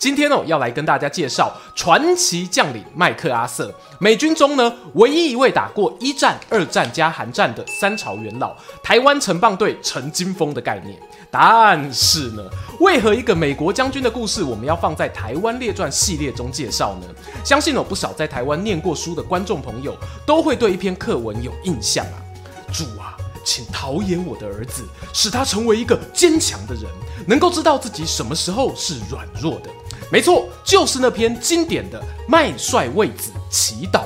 今天哦，要来跟大家介绍传奇将领麦克阿瑟，美军中呢唯一一位打过一战、二战加韩战的三朝元老，台湾城棒队陈金锋的概念。但是呢，为何一个美国将军的故事，我们要放在台湾列传系列中介绍呢？相信有不少在台湾念过书的观众朋友，都会对一篇课文有印象啊。主啊，请陶冶我的儿子，使他成为一个坚强的人，能够知道自己什么时候是软弱的。没错，就是那篇经典的麦帅为子祈祷。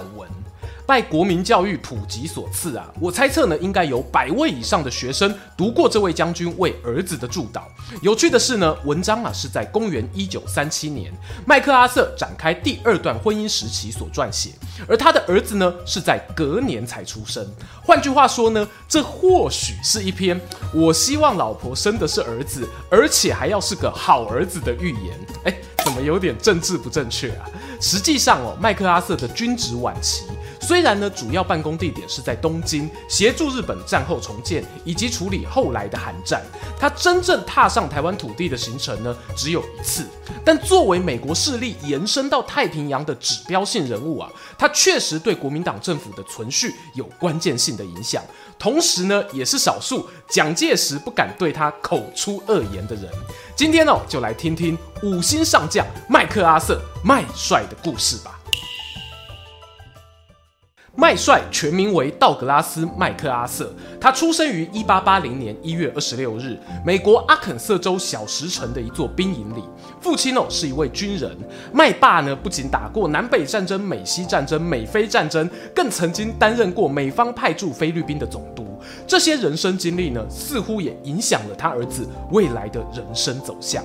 拜国民教育普及所赐啊，我猜测呢，应该有百位以上的学生读过这位将军为儿子的祝祷。有趣的是呢，文章啊是在公元一九三七年，麦克阿瑟展开第二段婚姻时期所撰写，而他的儿子呢是在隔年才出生。换句话说呢，这或许是一篇我希望老婆生的是儿子，而且还要是个好儿子的预言。哎，怎么有点政治不正确啊？实际上哦，麦克阿瑟的军职晚期。虽然呢，主要办公地点是在东京，协助日本战后重建以及处理后来的韩战，他真正踏上台湾土地的行程呢，只有一次。但作为美国势力延伸到太平洋的指标性人物啊，他确实对国民党政府的存续有关键性的影响。同时呢，也是少数蒋介石不敢对他口出恶言的人。今天哦，就来听听五星上将麦克阿瑟麦帅的故事吧。麦帅全名为道格拉斯·麦克阿瑟，他出生于一八八零年一月二十六日，美国阿肯色州小石城的一座兵营里。父亲哦是一位军人，麦霸呢不仅打过南北战争、美西战争、美菲战争，更曾经担任过美方派驻菲律宾的总督。这些人生经历呢，似乎也影响了他儿子未来的人生走向。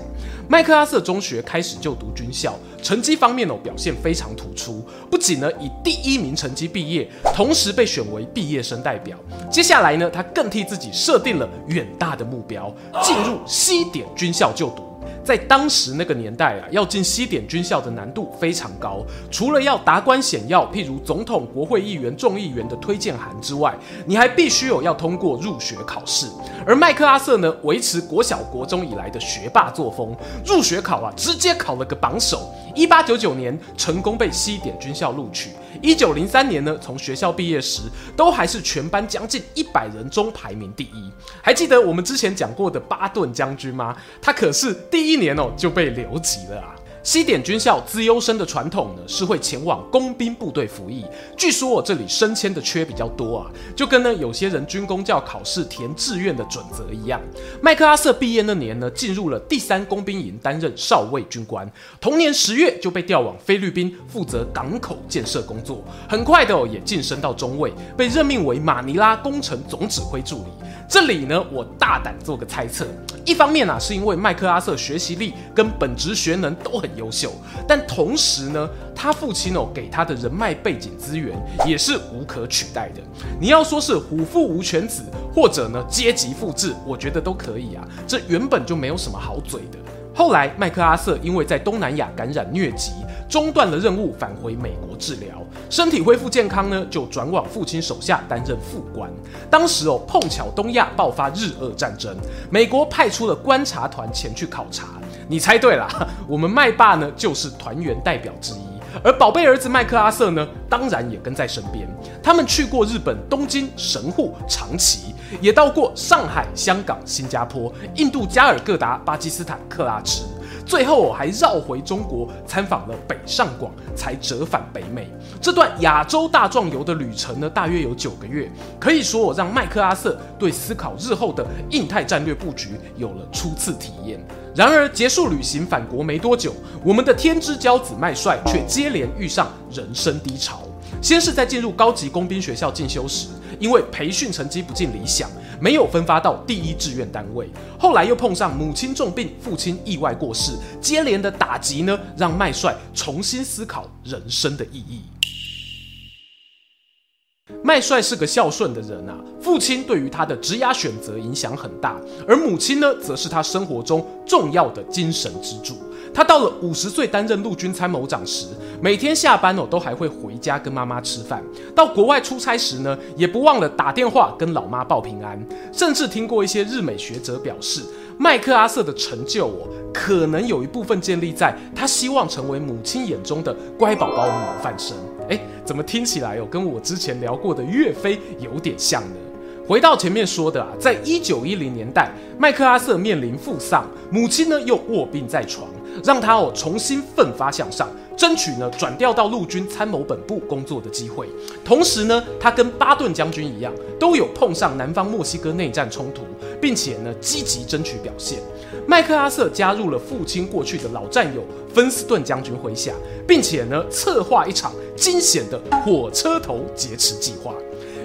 麦克阿瑟中学开始就读军校，成绩方面哦表现非常突出，不仅呢以第一名成绩毕业，同时被选为毕业生代表。接下来呢，他更替自己设定了远大的目标，进入西点军校就读。在当时那个年代啊，要进西点军校的难度非常高，除了要达官显要，譬如总统、国会议员、众议员的推荐函之外，你还必须有要通过入学考试。而麦克阿瑟呢，维持国小、国中以来的学霸作风，入学考啊，直接考了个榜首。一八九九年成功被西点军校录取。一九零三年呢，从学校毕业时，都还是全班将近一百人中排名第一。还记得我们之前讲过的巴顿将军吗？他可是第一年哦就被留级了啊。西点军校资优生的传统呢，是会前往工兵部队服役。据说我这里升迁的缺比较多啊，就跟呢有些人军公教考试填志愿的准则一样。麦克阿瑟毕业那年呢，进入了第三工兵营担任少尉军官。同年十月就被调往菲律宾负责港口建设工作，很快的哦也晋升到中尉，被任命为马尼拉工程总指挥助理。这里呢，我大胆做个猜测。一方面啊，是因为麦克阿瑟学习力跟本职学能都很优秀，但同时呢，他父亲哦给他的人脉背景资源也是无可取代的。你要说是虎父无犬子，或者呢阶级复制，我觉得都可以啊。这原本就没有什么好嘴的。后来麦克阿瑟因为在东南亚感染疟疾。中断了任务，返回美国治疗，身体恢复健康呢，就转往父亲手下担任副官。当时哦，碰巧东亚爆发日俄战争，美国派出了观察团前去考察。你猜对了，我们麦霸呢就是团员代表之一，而宝贝儿子麦克阿瑟呢，当然也跟在身边。他们去过日本东京、神户、长崎，也到过上海、香港、新加坡、印度加尔各答、巴基斯坦克拉支。最后还绕回中国参访了北上广，才折返北美。这段亚洲大壮游的旅程呢，大约有九个月，可以说我让麦克阿瑟对思考日后的印太战略布局有了初次体验。然而结束旅行返国没多久，我们的天之骄子麦帅却接连遇上人生低潮。先是在进入高级工兵学校进修时，因为培训成绩不尽理想。没有分发到第一志愿单位。后来又碰上母亲重病、父亲意外过世，接连的打击呢，让麦帅重新思考人生的意义。麦帅是个孝顺的人啊，父亲对于他的职涯选择影响很大，而母亲呢，则是他生活中重要的精神支柱。他到了五十岁担任陆军参谋长时，每天下班哦都还会回家跟妈妈吃饭。到国外出差时呢，也不忘了打电话跟老妈报平安。甚至听过一些日美学者表示，麦克阿瑟的成就哦，可能有一部分建立在他希望成为母亲眼中的乖宝宝模范生。诶，怎么听起来哦，跟我之前聊过的岳飞有点像呢？回到前面说的啊，在一九一零年代，麦克阿瑟面临父丧，母亲呢又卧病在床。让他哦重新奋发向上，争取呢转调到陆军参谋本部工作的机会。同时呢，他跟巴顿将军一样，都有碰上南方墨西哥内战冲突，并且呢积极争取表现。麦克阿瑟加入了父亲过去的老战友芬斯顿将军麾下，并且呢策划一场惊险的火车头劫持计划。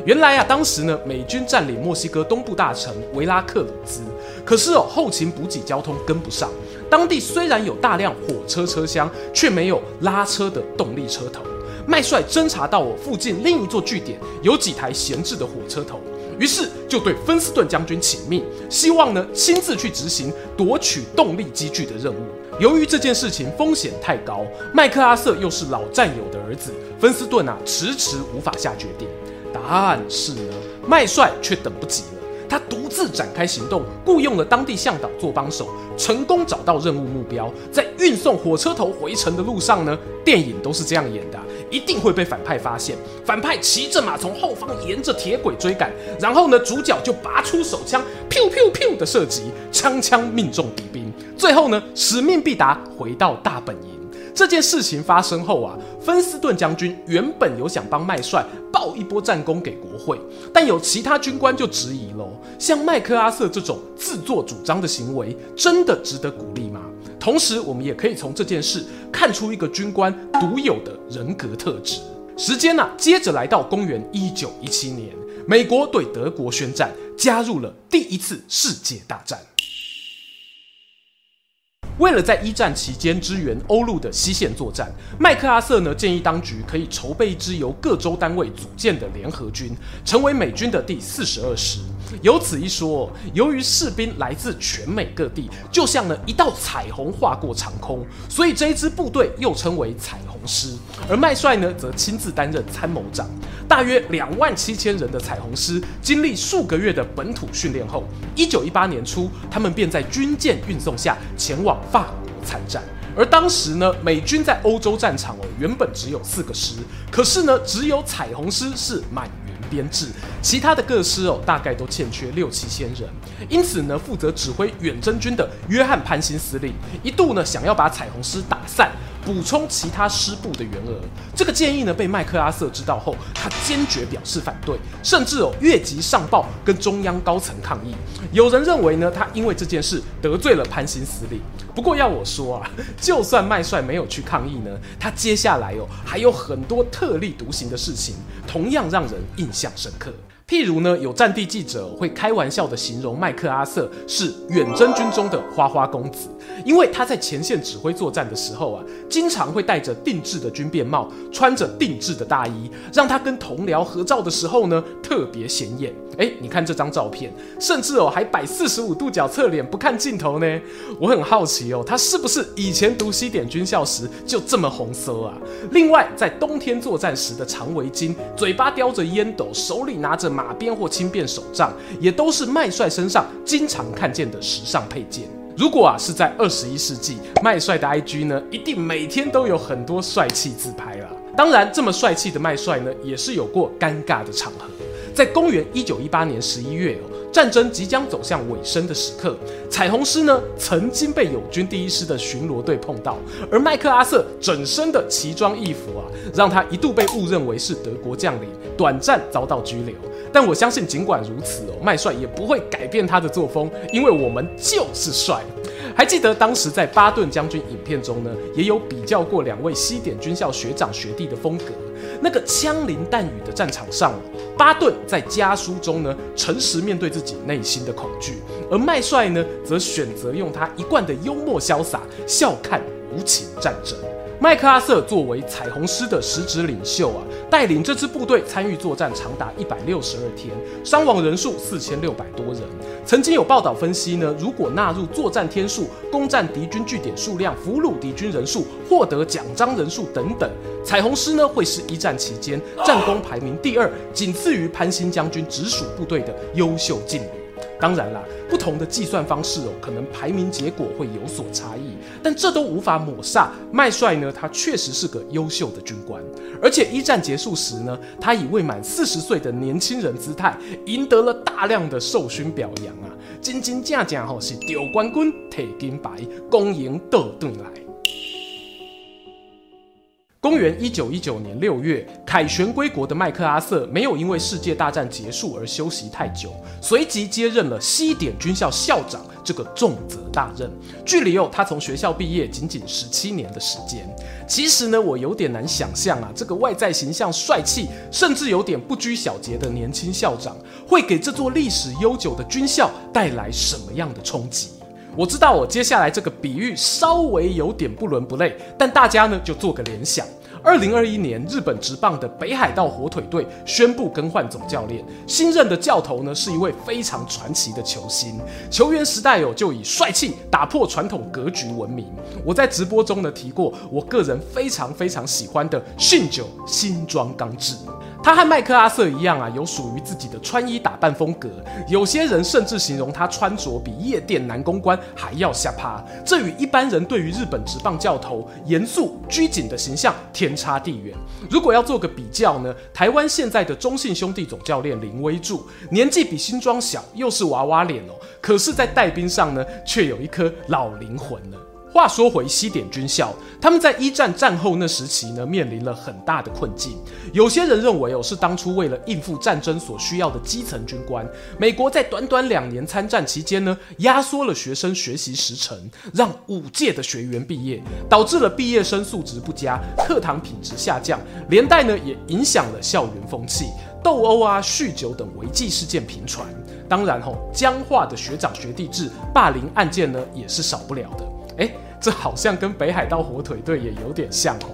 原来啊，当时呢美军占领墨西哥东部大城维拉克鲁兹，可是哦后勤补给交通跟不上。当地虽然有大量火车车厢，却没有拉车的动力车头。麦帅侦查到我附近另一座据点有几台闲置的火车头，于是就对芬斯顿将军请命，希望呢亲自去执行夺取动力机具的任务。由于这件事情风险太高，麦克阿瑟又是老战友的儿子，芬斯顿啊迟迟无法下决定。但是呢，麦帅却等不及。他独自展开行动，雇佣了当地向导做帮手，成功找到任务目标。在运送火车头回城的路上呢，电影都是这样演的，一定会被反派发现。反派骑着马从后方沿着铁轨追赶，然后呢，主角就拔出手枪，咻咻咻的射击，枪枪命中敌兵。最后呢，使命必达，回到大本营。这件事情发生后啊，芬斯顿将军原本有想帮麦帅报一波战功给国会，但有其他军官就质疑喽：像麦克阿瑟这种自作主张的行为，真的值得鼓励吗？同时，我们也可以从这件事看出一个军官独有的人格特质。时间呢、啊，接着来到公元一九一七年，美国对德国宣战，加入了第一次世界大战。为了在一战期间支援欧陆的西线作战，麦克阿瑟呢建议当局可以筹备一支由各州单位组建的联合军，成为美军的第四十二师。有此一说，由于士兵来自全美各地，就像呢一道彩虹划过长空，所以这一支部队又称为彩虹师。而麦帅呢则亲自担任参谋长。大约两万七千人的彩虹师，经历数个月的本土训练后，一九一八年初，他们便在军舰运送下前往法国参战。而当时呢，美军在欧洲战场哦，原本只有四个师，可是呢，只有彩虹师是满编制，其他的各师哦，大概都欠缺六七千人。因此呢，负责指挥远征军的约翰潘兴司令，一度呢，想要把彩虹师打散。补充其他师部的员额，这个建议呢被麦克阿瑟知道后，他坚决表示反对，甚至哦越级上报跟中央高层抗议。有人认为呢，他因为这件事得罪了潘兴司令。不过要我说啊，就算麦帅没有去抗议呢，他接下来哦还有很多特立独行的事情，同样让人印象深刻。譬如呢，有战地记者会开玩笑的形容麦克阿瑟是远征军中的花花公子，因为他在前线指挥作战的时候啊，经常会戴着定制的军便帽，穿着定制的大衣，让他跟同僚合照的时候呢，特别显眼。哎，你看这张照片，甚至哦还摆四十五度角侧脸不看镜头呢。我很好奇哦，他是不是以前读西点军校时就这么红色啊？另外，在冬天作战时的长围巾，嘴巴叼着烟斗，手里拿着。马鞭或轻便手杖，也都是麦帅身上经常看见的时尚配件。如果啊是在二十一世纪，麦帅的 IG 呢，一定每天都有很多帅气自拍了。当然，这么帅气的麦帅呢，也是有过尴尬的场合。在公元一九一八年十一月哦，战争即将走向尾声的时刻，彩虹师呢曾经被友军第一师的巡逻队碰到，而麦克阿瑟整身的奇装异服啊，让他一度被误认为是德国将领，短暂遭到拘留。但我相信，尽管如此哦，麦帅也不会改变他的作风，因为我们就是帅。还记得当时在巴顿将军影片中呢，也有比较过两位西点军校学长学弟的风格。那个枪林弹雨的战场上，巴顿在家书中呢，诚实面对自己内心的恐惧，而麦帅呢，则选择用他一贯的幽默潇洒，笑看无情战争。麦克阿瑟作为彩虹师的实职领袖啊，带领这支部队参与作战长达一百六十二天，伤亡人数四千六百多人。曾经有报道分析呢，如果纳入作战天数、攻占敌军据点数量、俘虏敌军人数、获得奖章人数等等，彩虹师呢会是一战期间战功排名第二，仅次于潘兴将军直属部队的优秀劲旅。当然啦，不同的计算方式哦，可能排名结果会有所差异，但这都无法抹煞麦帅呢，他确实是个优秀的军官，而且一战结束时呢，他以未满四十岁的年轻人姿态，赢得了大量的授勋表扬啊，真真正正吼是丢冠军、提金牌、恭迎倒转来。公元一九一九年六月，凯旋归国的麦克阿瑟没有因为世界大战结束而休息太久，随即接任了西点军校校长这个重责大任。距离哦，他从学校毕业仅仅十七年的时间。其实呢，我有点难想象啊，这个外在形象帅气，甚至有点不拘小节的年轻校长，会给这座历史悠久的军校带来什么样的冲击？我知道我接下来这个比喻稍微有点不伦不类，但大家呢就做个联想。二零二一年，日本职棒的北海道火腿队宣布更换总教练，新任的教头呢是一位非常传奇的球星，球员时代有就以帅气打破传统格局闻名。我在直播中呢提过，我个人非常非常喜欢的信九新装刚志。他和麦克阿瑟一样啊，有属于自己的穿衣打扮风格。有些人甚至形容他穿着比夜店男公关还要下趴，这与一般人对于日本职棒教头严肃拘谨的形象天差地远。如果要做个比较呢，台湾现在的中信兄弟总教练林威助，年纪比新庄小，又是娃娃脸哦，可是，在带兵上呢，却有一颗老灵魂呢。话说回西点军校，他们在一战战后那时期呢，面临了很大的困境。有些人认为哦，是当初为了应付战争所需要的基层军官，美国在短短两年参战期间呢，压缩了学生学习时程，让五届的学员毕业，导致了毕业生素质不佳，课堂品质下降，连带呢也影响了校园风气，斗殴啊、酗酒等违纪事件频传。当然吼，僵化的学长学弟制、霸凌案件呢，也是少不了的。诶，这好像跟北海道火腿队也有点像哦。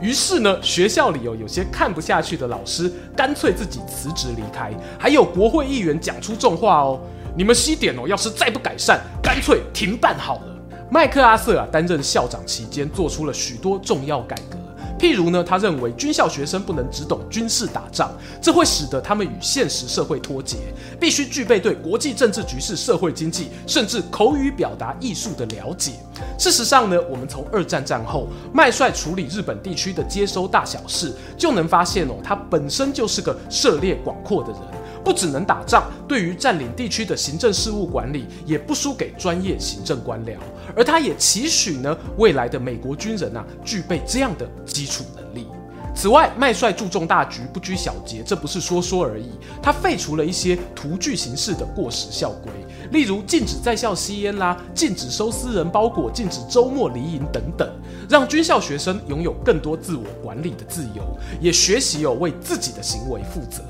于是呢，学校里有有些看不下去的老师，干脆自己辞职离开。还有国会议员讲出重话哦：“你们西点哦，要是再不改善，干脆停办好了。”麦克阿瑟啊，担任校长期间，做出了许多重要改革。譬如呢，他认为军校学生不能只懂军事打仗，这会使得他们与现实社会脱节，必须具备对国际政治局势、社会经济，甚至口语表达艺术的了解。事实上呢，我们从二战战后麦帅处理日本地区的接收大小事，就能发现哦，他本身就是个涉猎广阔的人，不只能打仗，对于占领地区的行政事务管理，也不输给专业行政官僚。而他也期许呢，未来的美国军人啊，具备这样的基础能力。此外，麦帅注重大局，不拘小节，这不是说说而已。他废除了一些徒具形式的过时校规，例如禁止在校吸烟啦，禁止收私人包裹，禁止周末离营等等，让军校学生拥有更多自我管理的自由，也学习有为自己的行为负责。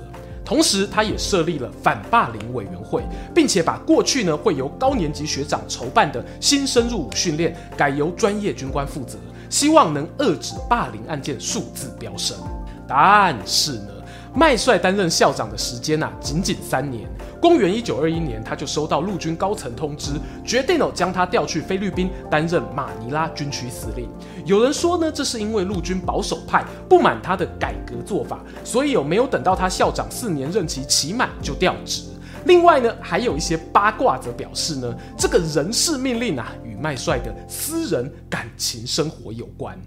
同时，他也设立了反霸凌委员会，并且把过去呢会由高年级学长筹办的新生入伍训练改由专业军官负责，希望能遏止霸凌案件数字飙升。但是呢，麦帅担任校长的时间啊，仅仅三年。公元一九二一年，他就收到陆军高层通知，决定哦将他调去菲律宾担任马尼拉军区司令。有人说呢，这是因为陆军保守派不满他的改革做法，所以有没有等到他校长四年任期期满就调职。另外呢，还有一些八卦则表示呢，这个人事命令啊，与麦帅的私人感情生活有关。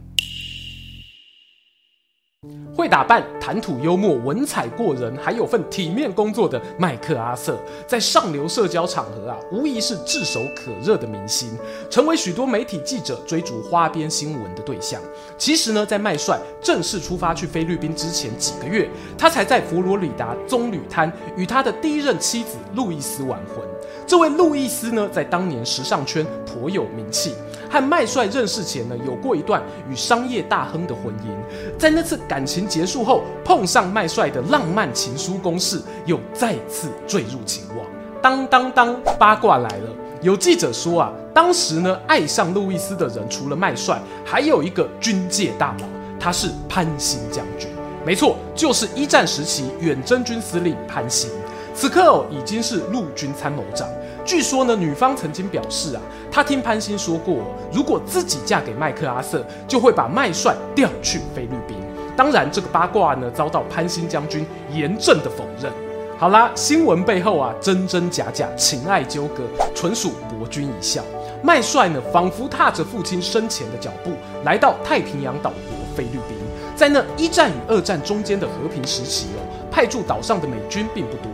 会打扮、谈吐幽默、文采过人，还有份体面工作的麦克阿瑟，在上流社交场合啊，无疑是炙手可热的明星，成为许多媒体记者追逐花边新闻的对象。其实呢，在麦帅正式出发去菲律宾之前几个月，他才在佛罗里达棕榈滩与他的第一任妻子路易斯完婚。这位路易斯呢，在当年时尚圈颇有名气，和麦帅认识前呢，有过一段与商业大亨的婚姻。在那次感情结束后，碰上麦帅的浪漫情书攻势，又再次坠入情网。当当当，八卦来了！有记者说啊，当时呢，爱上路易斯的人除了麦帅，还有一个军界大佬，他是潘兴将军。没错，就是一战时期远征军司令潘兴。此刻哦，已经是陆军参谋长。据说呢，女方曾经表示啊，她听潘兴说过，如果自己嫁给麦克阿瑟，就会把麦帅调去菲律宾。当然，这个八卦呢，遭到潘兴将军严正的否认。好啦，新闻背后啊，真真假假，情爱纠葛，纯属博君一笑。麦帅呢，仿佛踏着父亲生前的脚步，来到太平洋岛国菲律宾，在那一战与二战中间的和平时期哦，派驻岛上的美军并不多。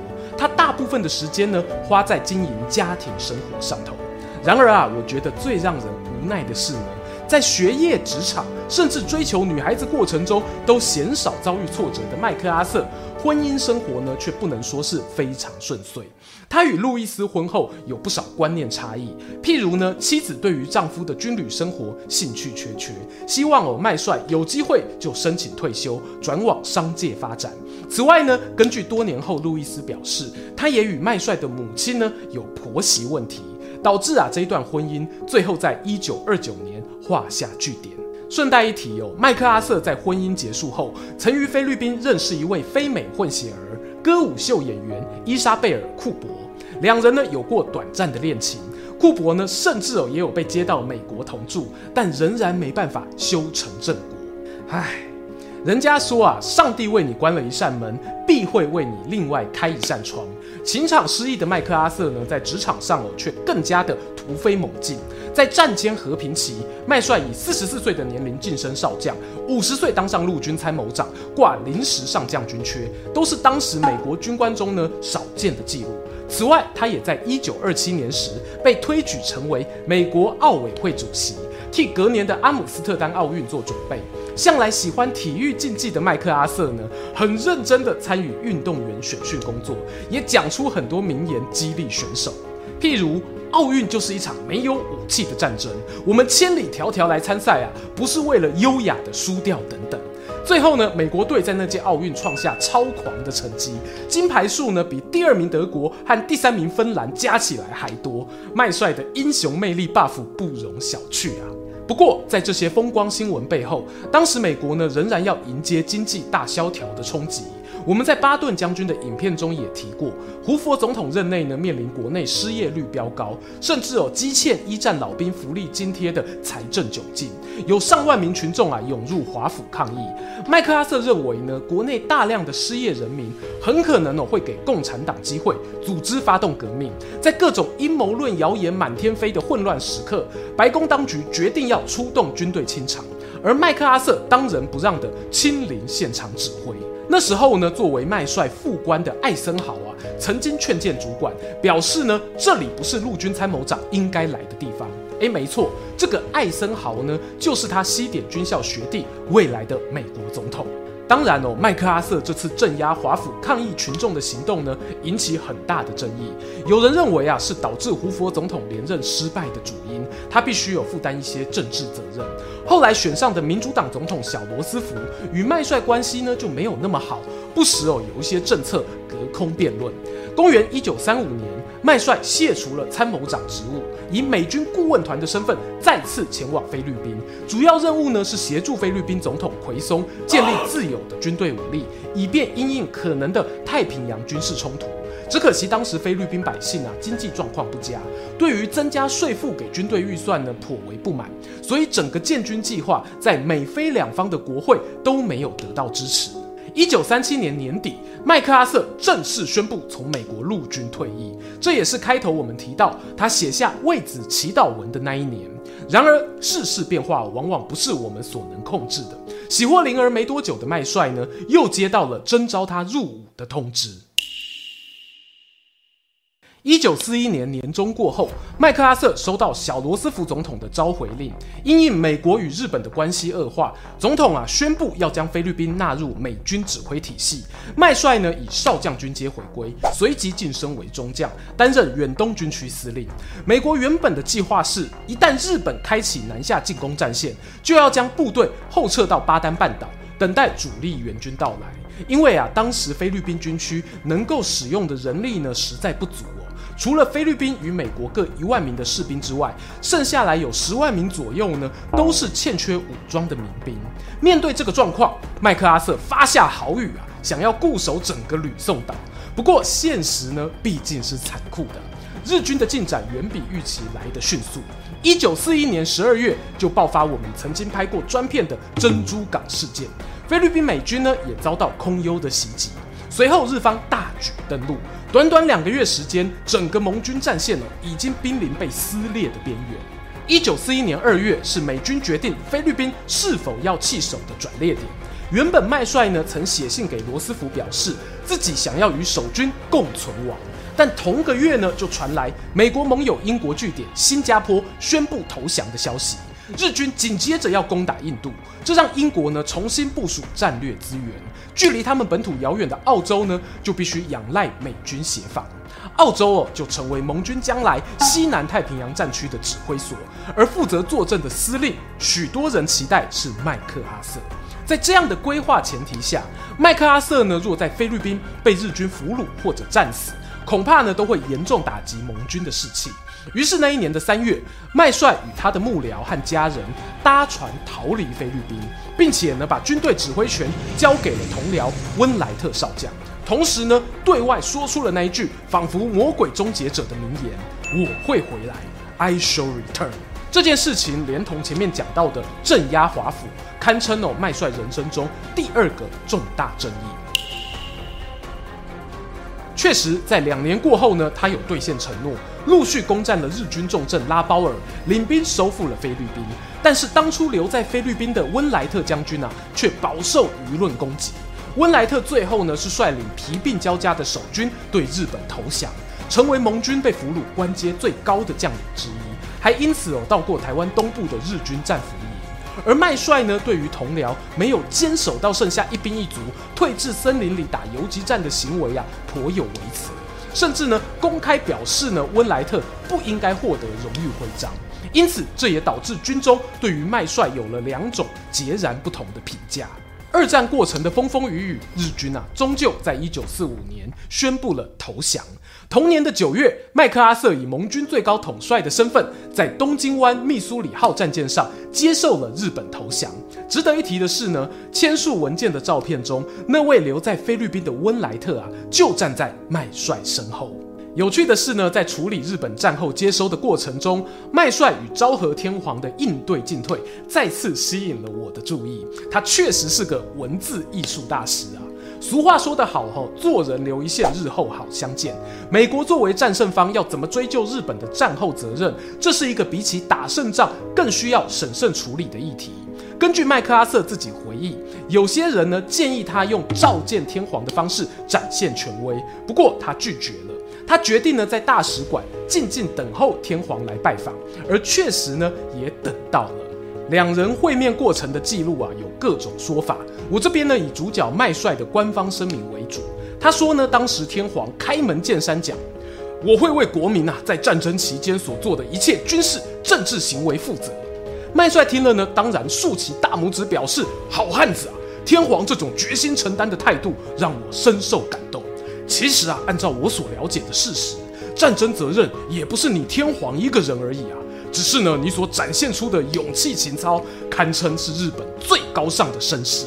部分的时间呢，花在经营家庭生活上头。然而啊，我觉得最让人无奈的是呢，在学业、职场，甚至追求女孩子过程中，都鲜少遭遇挫折的麦克阿瑟，婚姻生活呢，却不能说是非常顺遂。他与路易斯婚后有不少观念差异，譬如呢，妻子对于丈夫的军旅生活兴趣缺缺，希望哦麦帅有机会就申请退休，转往商界发展。此外呢，根据多年后路易斯表示，他也与麦帅的母亲呢有婆媳问题，导致啊这一段婚姻最后在一九二九年画下句点。顺带一提哦，麦克阿瑟在婚姻结束后，曾于菲律宾认识一位非美混血儿歌舞秀演员伊莎贝尔库珀，两人呢有过短暂的恋情。库珀呢甚至哦也有被接到美国同住，但仍然没办法修成正果。唉。人家说啊，上帝为你关了一扇门，必会为你另外开一扇窗。情场失意的麦克阿瑟呢，在职场上哦，却更加的突飞猛进。在战间和平期，麦帅以四十四岁的年龄晋升少将，五十岁当上陆军参谋长，挂临时上将军缺，都是当时美国军官中呢少见的记录。此外，他也在一九二七年时被推举成为美国奥委会主席。替隔年的阿姆斯特丹奥运做准备，向来喜欢体育竞技的麦克阿瑟呢，很认真地参与运动员选训工作，也讲出很多名言激励选手，譬如奥运就是一场没有武器的战争，我们千里迢迢来参赛啊，不是为了优雅的输掉等等。最后呢，美国队在那届奥运创下超狂的成绩，金牌数呢比第二名德国和第三名芬兰加起来还多。麦帅的英雄魅力 buff 不容小觑啊！不过在这些风光新闻背后，当时美国呢仍然要迎接经济大萧条的冲击。我们在巴顿将军的影片中也提过，胡佛总统任内呢，面临国内失业率飙高，甚至有积欠一战老兵福利津贴的财政窘境，有上万名群众啊涌入华府抗议。麦克阿瑟认为呢，国内大量的失业人民很可能哦会给共产党机会，组织发动革命。在各种阴谋论谣言满天飞的混乱时刻，白宫当局决定要出动军队清场，而麦克阿瑟当仁不让的亲临现场指挥。那时候呢，作为麦帅副官的艾森豪啊，曾经劝谏主管，表示呢，这里不是陆军参谋长应该来的地方。诶，没错，这个艾森豪呢，就是他西点军校学弟，未来的美国总统。当然哦，麦克阿瑟这次镇压华府抗议群众的行动呢，引起很大的争议。有人认为啊，是导致胡佛总统连任失败的主因，他必须有负担一些政治责任。后来选上的民主党总统小罗斯福与麦帅关系呢就没有那么好，不时哦有一些政策隔空辩论。公元一九三五年，麦帅卸除了参谋长职务，以美军顾问团的身份再次前往菲律宾，主要任务呢是协助菲律宾总统奎松建立自有的军队武力，以便因应可能的太平洋军事冲突。只可惜当时菲律宾百姓啊经济状况不佳，对于增加税负给军队预算呢颇为不满，所以整个建军计划在美菲两方的国会都没有得到支持。一九三七年年底，麦克阿瑟正式宣布从美国陆军退役，这也是开头我们提到他写下为子祈祷文的那一年。然而，世事变化往往不是我们所能控制的。喜获麟儿没多久的麦帅呢，又接到了征召他入伍的通知。一九四一年年中过后，麦克阿瑟收到小罗斯福总统的召回令，因应美国与日本的关系恶化，总统啊宣布要将菲律宾纳入美军指挥体系。麦帅呢以少将军阶回归，随即晋升为中将，担任远东军区司令。美国原本的计划是，一旦日本开启南下进攻战线，就要将部队后撤到巴丹半岛，等待主力援军到来。因为啊，当时菲律宾军区能够使用的人力呢实在不足。除了菲律宾与美国各一万名的士兵之外，剩下来有十万名左右呢，都是欠缺武装的民兵。面对这个状况，麦克阿瑟发下豪语啊，想要固守整个吕宋岛。不过现实呢，毕竟是残酷的，日军的进展远比预期来得迅速。一九四一年十二月就爆发我们曾经拍过专片的珍珠港事件，菲律宾美军呢也遭到空优的袭击。随后日方大举登陆。短短两个月时间，整个盟军战线呢，已经濒临被撕裂的边缘。一九四一年二月是美军决定菲律宾是否要弃守的转捩点。原本麦帅呢曾写信给罗斯福，表示自己想要与守军共存亡。但同个月呢，就传来美国盟友英国据点新加坡宣布投降的消息。日军紧接着要攻打印度，这让英国呢重新部署战略资源。距离他们本土遥远的澳洲呢，就必须仰赖美军协防。澳洲哦，就成为盟军将来西南太平洋战区的指挥所，而负责坐镇的司令，许多人期待是麦克阿瑟。在这样的规划前提下，麦克阿瑟呢，若在菲律宾被日军俘虏或者战死，恐怕呢都会严重打击盟军的士气。于是那一年的三月，麦帅与他的幕僚和家人搭船逃离菲律宾，并且呢把军队指挥权交给了同僚温莱特少将，同时呢对外说出了那一句仿佛魔鬼终结者的名言：“我会回来，I shall return。”这件事情连同前面讲到的镇压华府，堪称哦麦帅人生中第二个重大争议。确实，在两年过后呢，他有兑现承诺，陆续攻占了日军重镇拉包尔，领兵收复了菲律宾。但是当初留在菲律宾的温莱特将军啊，却饱受舆论攻击。温莱特最后呢，是率领疲病交加的守军对日本投降，成为盟军被俘虏官阶最高的将领之一，还因此哦到过台湾东部的日军战俘。而麦帅呢，对于同僚没有坚守到剩下一兵一卒，退至森林里打游击战的行为啊，颇有微词，甚至呢公开表示呢，温莱特不应该获得荣誉徽章。因此，这也导致军中对于麦帅有了两种截然不同的评价。二战过程的风风雨雨，日军啊，终究在一九四五年宣布了投降。同年的九月，麦克阿瑟以盟军最高统帅的身份，在东京湾密苏里号战舰上接受了日本投降。值得一提的是呢，签署文件的照片中，那位留在菲律宾的温莱特啊，就站在麦帅身后。有趣的是呢，在处理日本战后接收的过程中，麦帅与昭和天皇的应对进退，再次吸引了我的注意。他确实是个文字艺术大师啊。俗话说得好，哈，做人留一线，日后好相见。美国作为战胜方，要怎么追究日本的战后责任？这是一个比起打胜仗更需要审慎处理的议题。根据麦克阿瑟自己回忆，有些人呢建议他用召见天皇的方式展现权威，不过他拒绝了。他决定呢在大使馆静静等候天皇来拜访，而确实呢也等到了。两人会面过程的记录啊，有各种说法。我这边呢，以主角麦帅的官方声明为主。他说呢，当时天皇开门见山讲：“我会为国民啊，在战争期间所做的一切军事、政治行为负责。”麦帅听了呢，当然竖起大拇指表示：“好汉子啊！”天皇这种决心承担的态度，让我深受感动。其实啊，按照我所了解的事实，战争责任也不是你天皇一个人而已啊。只是呢，你所展现出的勇气情操，堪称是日本最高尚的绅士。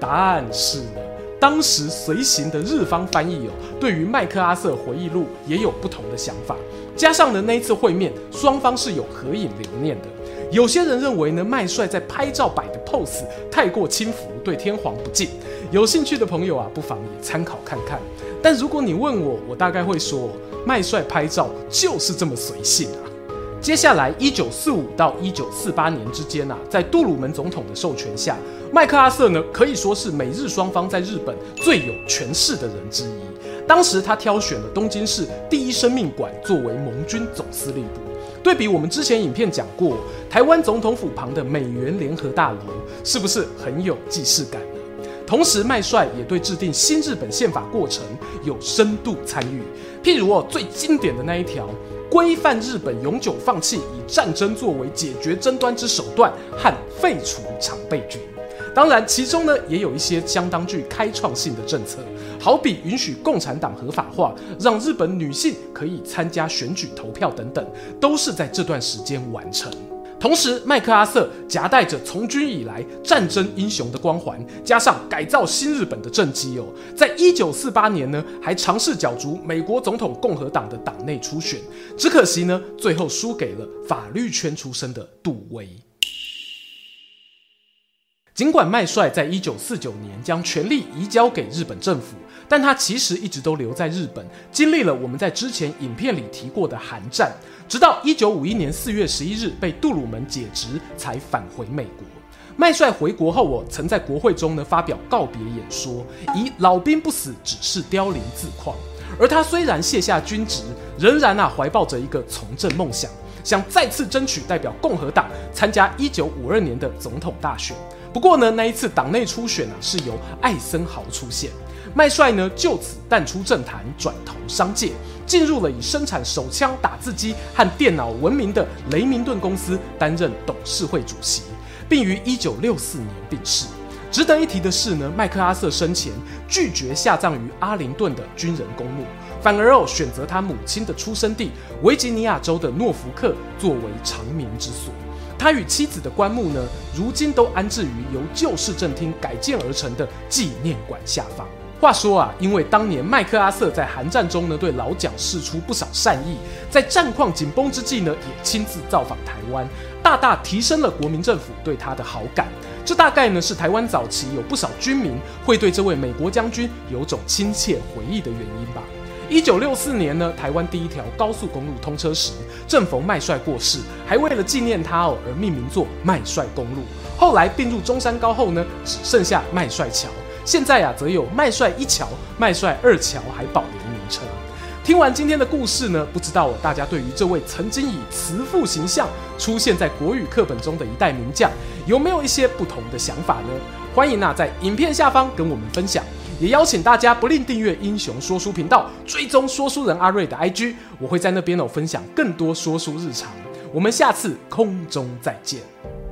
但是呢，当时随行的日方翻译哦，对于麦克阿瑟回忆录也有不同的想法。加上呢，那一次会面，双方是有合影留念的。有些人认为呢，麦帅在拍照摆的 pose 太过轻浮，对天皇不敬。有兴趣的朋友啊，不妨也参考看看。但如果你问我，我大概会说，麦帅拍照就是这么随性啊。接下来，一九四五到一九四八年之间啊，在杜鲁门总统的授权下，麦克阿瑟呢可以说是美日双方在日本最有权势的人之一。当时他挑选了东京市第一生命馆作为盟军总司令部。对比我们之前影片讲过，台湾总统府旁的美元联合大楼，是不是很有既视感呢？同时，麦帅也对制定新日本宪法过程有深度参与。譬如哦，最经典的那一条。规范日本永久放弃以战争作为解决争端之手段和废除常备军。当然，其中呢也有一些相当具开创性的政策，好比允许共产党合法化，让日本女性可以参加选举投票等等，都是在这段时间完成。同时，麦克阿瑟夹带着从军以来战争英雄的光环，加上改造新日本的政绩哦，在一九四八年呢，还尝试角逐美国总统共和党的党内初选，只可惜呢，最后输给了法律圈出身的杜威。尽管麦帅在一九四九年将权力移交给日本政府，但他其实一直都留在日本，经历了我们在之前影片里提过的韩战。直到一九五一年四月十一日被杜鲁门解职，才返回美国。麦帅回国后，我曾在国会中呢发表告别演说，以“老兵不死，只是凋零”自况。而他虽然卸下军职，仍然啊怀抱着一个从政梦想，想再次争取代表共和党参加一九五二年的总统大选。不过呢，那一次党内初选啊是由艾森豪出现。麦帅呢就此淡出政坛，转投商界，进入了以生产手枪、打字机和电脑闻名的雷明顿公司，担任董事会主席，并于一九六四年病逝。值得一提的是呢，麦克阿瑟生前拒绝下葬于阿灵顿的军人公墓，反而哦选择他母亲的出生地维吉尼亚州的诺福克作为长眠之所。他与妻子的棺木呢，如今都安置于由旧市政厅改建而成的纪念馆下方。话说啊，因为当年麦克阿瑟在韩战中呢，对老蒋释出不少善意，在战况紧绷之际呢，也亲自造访台湾，大大提升了国民政府对他的好感。这大概呢是台湾早期有不少军民会对这位美国将军有种亲切回忆的原因吧。一九六四年呢，台湾第一条高速公路通车时，正逢麦帅过世，还为了纪念他哦而命名作麦帅公路。后来并入中山高后呢，只剩下麦帅桥。现在啊，则有麦帅一桥、麦帅二桥还保留名称。听完今天的故事呢，不知道大家对于这位曾经以慈父形象出现在国语课本中的一代名将，有没有一些不同的想法呢？欢迎啊，在影片下方跟我们分享。也邀请大家不吝订阅英雄说书频道，追踪说书人阿瑞的 IG，我会在那边哦分享更多说书日常。我们下次空中再见。